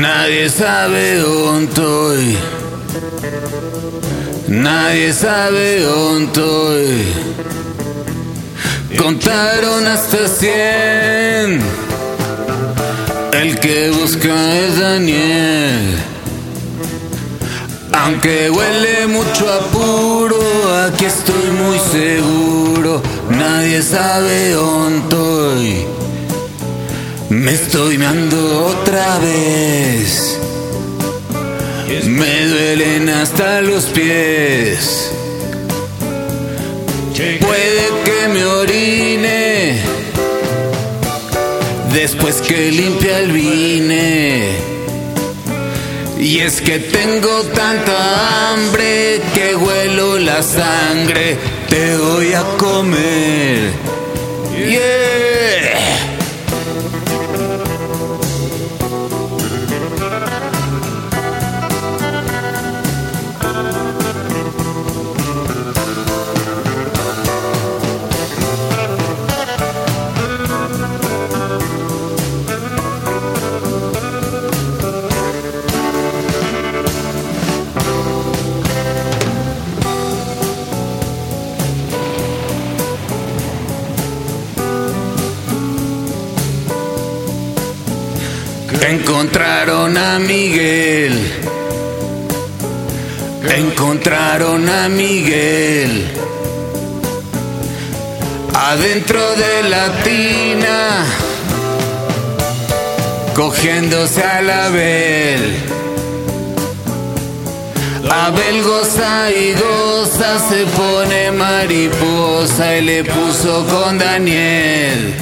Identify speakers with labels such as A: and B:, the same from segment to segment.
A: Nadie sabe dónde estoy. Nadie sabe dónde estoy. Contaron hasta cien. El que busca es Daniel. Aunque huele mucho a puro, aquí estoy muy seguro. Nadie sabe dónde estoy. Me estoy meando otra vez. Me duelen hasta los pies. Puede que me orine. Después que limpia el vine. Y es que tengo tanta hambre que huelo la sangre. Te voy a comer. Yeah. Encontraron a Miguel. Encontraron a Miguel. Adentro de la tina. Cogiéndose a la Abel. Abel goza y goza, se pone mariposa y le puso con Daniel.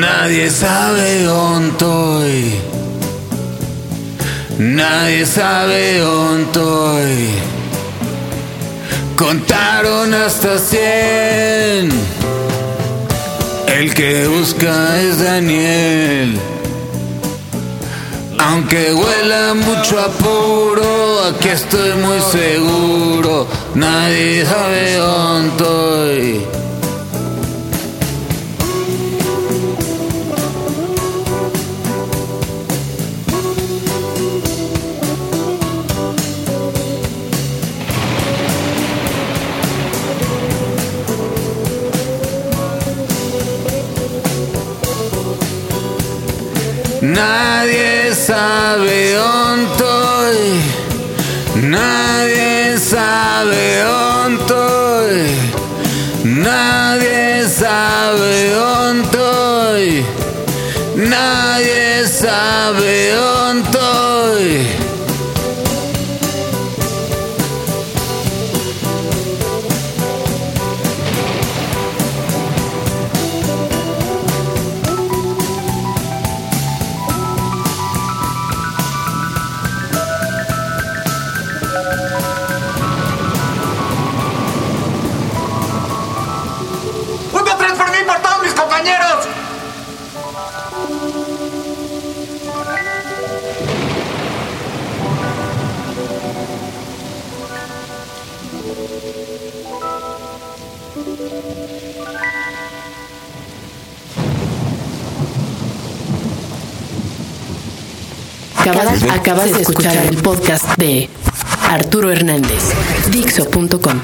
A: Nadie sabe dónde estoy. Nadie sabe dónde estoy. contaron hasta cien. El que busca es Daniel. Aunque huela mucho apuro, aquí estoy muy seguro. Nadie sabe dónde estoy. Nadie sabe estoy. Nadie sabe estoy. Nadie sabe estoy. Nadie sabe dónde
B: Acabas, de escuchar el podcast de Arturo Hernández, Dixo.com.